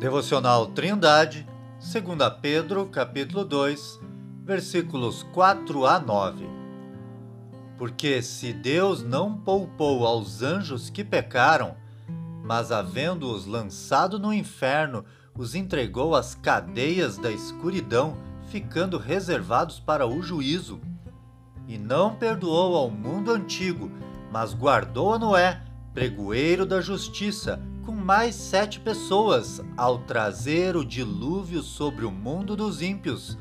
Devocional Trindade, 2 Pedro, capítulo 2, versículos 4 a 9. Porque se Deus não poupou aos anjos que pecaram, mas havendo-os lançado no inferno, os entregou às cadeias da escuridão, ficando reservados para o juízo. E não perdoou ao mundo antigo, mas guardou a Noé, pregoeiro da justiça, com mais sete pessoas ao trazer o dilúvio sobre o mundo dos ímpios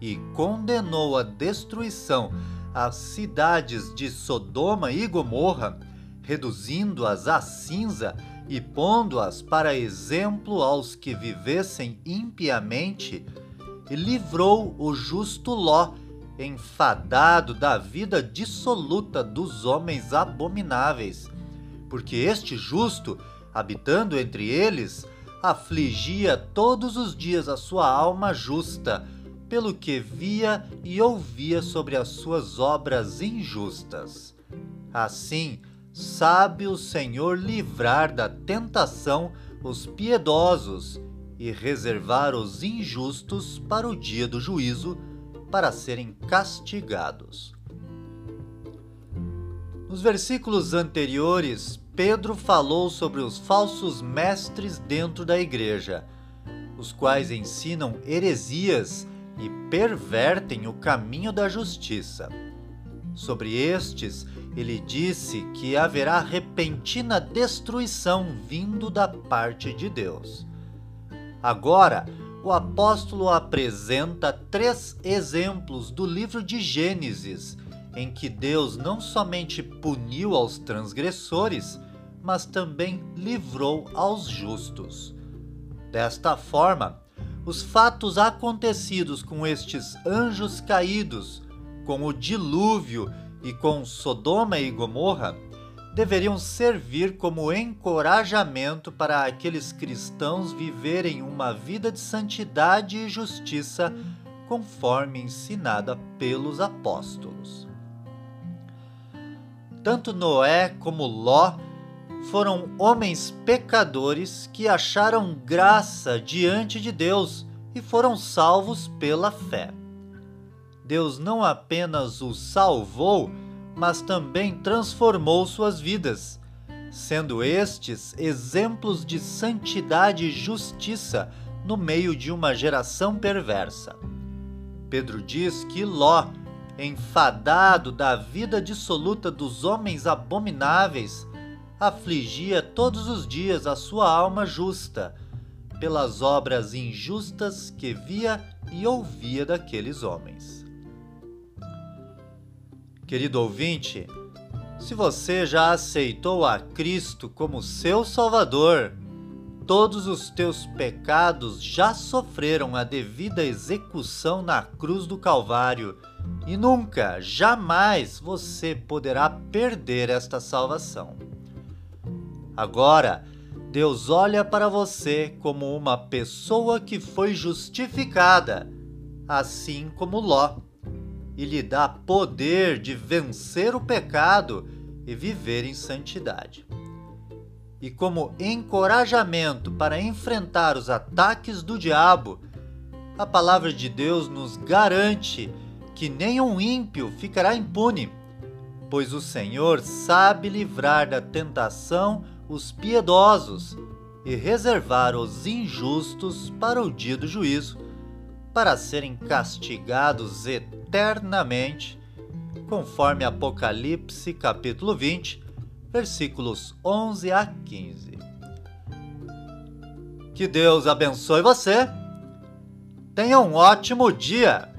e condenou a destruição as cidades de Sodoma e Gomorra, reduzindo-as a cinza e pondo-as para exemplo aos que vivessem impiamente, e livrou o justo Ló, enfadado da vida dissoluta dos homens abomináveis, porque este justo habitando entre eles, afligia todos os dias a sua alma justa, pelo que via e ouvia sobre as suas obras injustas. Assim, sabe o Senhor livrar da tentação os piedosos e reservar os injustos para o dia do juízo, para serem castigados. Nos versículos anteriores, Pedro falou sobre os falsos mestres dentro da igreja, os quais ensinam heresias e pervertem o caminho da justiça. Sobre estes, ele disse que haverá repentina destruição vindo da parte de Deus. Agora, o apóstolo apresenta três exemplos do livro de Gênesis, em que Deus não somente puniu aos transgressores, mas também livrou aos justos. Desta forma, os fatos acontecidos com estes anjos caídos, com o dilúvio e com Sodoma e Gomorra, deveriam servir como encorajamento para aqueles cristãos viverem uma vida de santidade e justiça conforme ensinada pelos apóstolos. Tanto Noé como Ló foram homens pecadores que acharam graça diante de Deus e foram salvos pela fé. Deus não apenas os salvou, mas também transformou suas vidas, sendo estes exemplos de santidade e justiça no meio de uma geração perversa. Pedro diz que Ló, enfadado da vida dissoluta dos homens abomináveis, afligia todos os dias a sua alma justa, pelas obras injustas que via e ouvia daqueles homens. Querido ouvinte, se você já aceitou a Cristo como seu Salvador, todos os teus pecados já sofreram a devida execução na cruz do Calvário e nunca, jamais você poderá perder esta salvação. Agora, Deus olha para você como uma pessoa que foi justificada, assim como Ló, e lhe dá poder de vencer o pecado e viver em santidade. E como encorajamento para enfrentar os ataques do diabo, a palavra de Deus nos garante que nenhum ímpio ficará impune, pois o Senhor sabe livrar da tentação os piedosos e reservar os injustos para o dia do juízo, para serem castigados eternamente, conforme Apocalipse capítulo 20, versículos 11 a 15. Que Deus abençoe você. Tenha um ótimo dia!